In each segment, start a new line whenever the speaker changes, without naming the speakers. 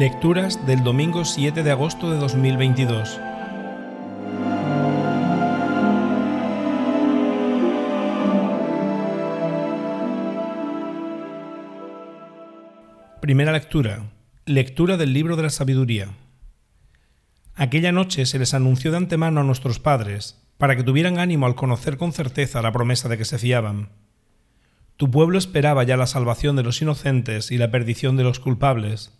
Lecturas del domingo 7 de agosto de 2022. Primera lectura. Lectura del libro de la sabiduría. Aquella noche se les anunció de antemano a nuestros padres, para que tuvieran ánimo al conocer con certeza la promesa de que se fiaban. Tu pueblo esperaba ya la salvación de los inocentes y la perdición de los culpables,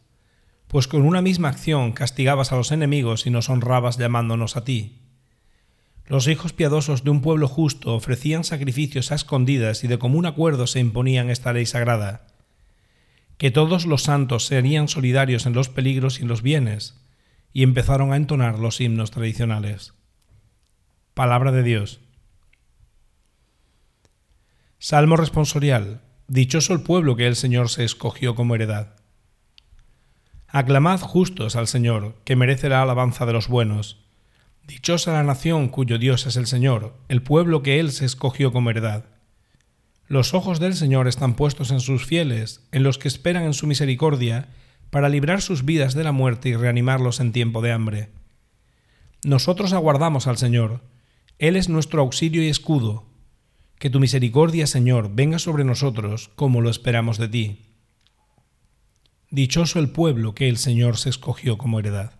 pues con una misma acción castigabas a los enemigos y nos honrabas llamándonos a ti. Los hijos piadosos de un pueblo justo ofrecían sacrificios a escondidas y de común acuerdo se imponían esta ley sagrada, que todos los santos serían solidarios en los peligros y en los bienes, y empezaron a entonar los himnos tradicionales. Palabra de Dios. Salmo responsorial. Dichoso el pueblo que el Señor se escogió como heredad. Aclamad justos al Señor, que merece la alabanza de los buenos. Dichosa la nación cuyo Dios es el Señor, el pueblo que Él se escogió como heredad. Los ojos del Señor están puestos en sus fieles, en los que esperan en su misericordia, para librar sus vidas de la muerte y reanimarlos en tiempo de hambre. Nosotros aguardamos al Señor. Él es nuestro auxilio y escudo. Que tu misericordia, Señor, venga sobre nosotros como lo esperamos de ti. Dichoso el pueblo que el Señor se escogió como heredad.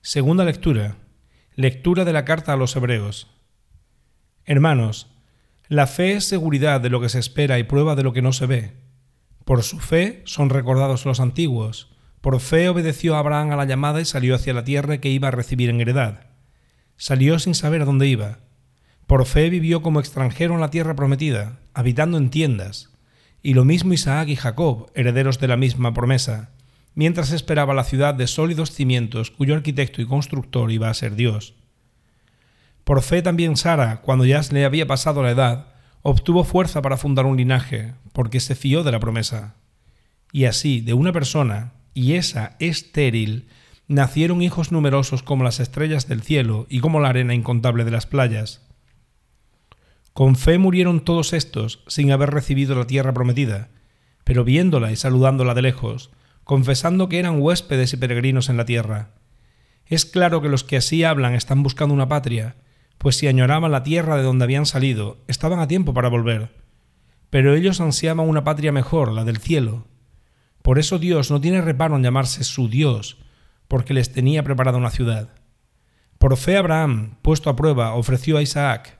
Segunda lectura. Lectura de la carta a los Hebreos. Hermanos, la fe es seguridad de lo que se espera y prueba de lo que no se ve. Por su fe son recordados los antiguos. Por fe obedeció Abraham a la llamada y salió hacia la tierra que iba a recibir en heredad. Salió sin saber dónde iba por fe vivió como extranjero en la tierra prometida, habitando en tiendas, y lo mismo Isaac y Jacob, herederos de la misma promesa, mientras esperaba la ciudad de sólidos cimientos cuyo arquitecto y constructor iba a ser Dios. Por fe también Sara, cuando ya le había pasado la edad, obtuvo fuerza para fundar un linaje, porque se fió de la promesa. Y así, de una persona, y esa estéril, nacieron hijos numerosos como las estrellas del cielo y como la arena incontable de las playas. Con fe murieron todos estos sin haber recibido la tierra prometida, pero viéndola y saludándola de lejos, confesando que eran huéspedes y peregrinos en la tierra. Es claro que los que así hablan están buscando una patria, pues si añoraban la tierra de donde habían salido, estaban a tiempo para volver. Pero ellos ansiaban una patria mejor, la del cielo. Por eso Dios no tiene reparo en llamarse su Dios, porque les tenía preparada una ciudad. Por fe Abraham, puesto a prueba, ofreció a Isaac,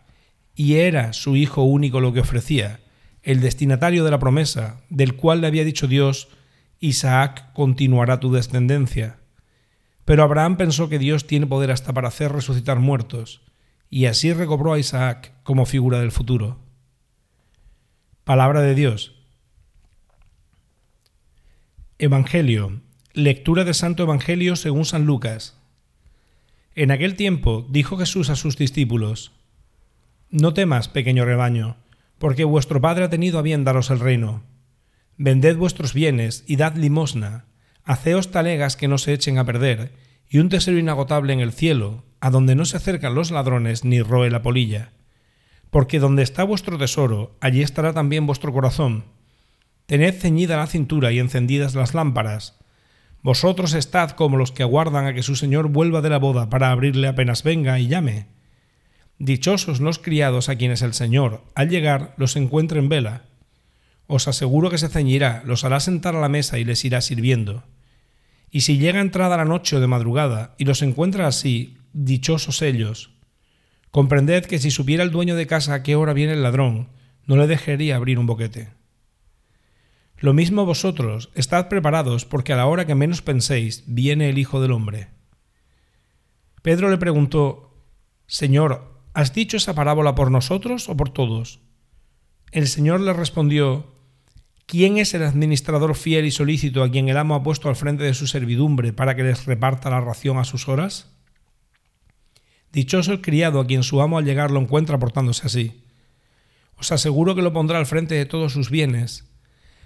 y era su hijo único lo que ofrecía, el destinatario de la promesa, del cual le había dicho Dios, Isaac continuará tu descendencia. Pero Abraham pensó que Dios tiene poder hasta para hacer resucitar muertos, y así recobró a Isaac como figura del futuro. Palabra de Dios. Evangelio. Lectura de Santo Evangelio según San Lucas. En aquel tiempo dijo Jesús a sus discípulos, no temas, pequeño rebaño, porque vuestro Padre ha tenido a bien daros el reino. Vended vuestros bienes y dad limosna, haceos talegas que no se echen a perder, y un tesoro inagotable en el cielo, a donde no se acercan los ladrones ni roe la polilla. Porque donde está vuestro tesoro, allí estará también vuestro corazón. Tened ceñida la cintura y encendidas las lámparas. Vosotros estad como los que aguardan a que su Señor vuelva de la boda para abrirle apenas venga y llame Dichosos los criados a quienes el Señor, al llegar, los encuentre en vela. Os aseguro que se ceñirá, los hará sentar a la mesa y les irá sirviendo. Y si llega entrada la noche o de madrugada y los encuentra así, dichosos ellos. Comprended que si supiera el dueño de casa a qué hora viene el ladrón, no le dejaría abrir un boquete. Lo mismo vosotros, estad preparados, porque a la hora que menos penséis, viene el Hijo del Hombre. Pedro le preguntó, Señor, ¿Has dicho esa parábola por nosotros o por todos? El Señor le respondió, ¿Quién es el administrador fiel y solícito a quien el amo ha puesto al frente de su servidumbre para que les reparta la ración a sus horas? Dichoso el criado a quien su amo al llegar lo encuentra portándose así. Os aseguro que lo pondrá al frente de todos sus bienes.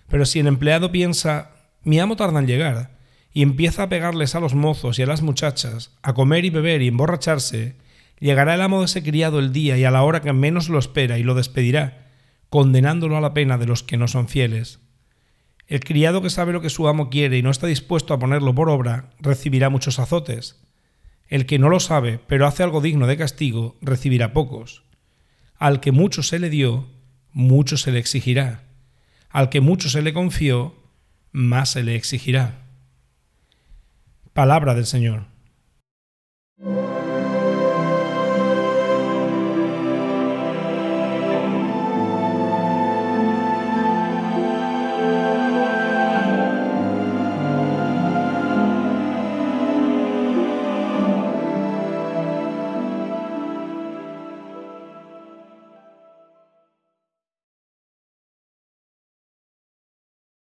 Pero si el empleado piensa, mi amo tarda en llegar, y empieza a pegarles a los mozos y a las muchachas, a comer y beber y emborracharse, Llegará el amo de ese criado el día y a la hora que menos lo espera y lo despedirá, condenándolo a la pena de los que no son fieles. El criado que sabe lo que su amo quiere y no está dispuesto a ponerlo por obra, recibirá muchos azotes. El que no lo sabe, pero hace algo digno de castigo, recibirá pocos. Al que mucho se le dio, mucho se le exigirá. Al que mucho se le confió, más se le exigirá. Palabra del Señor.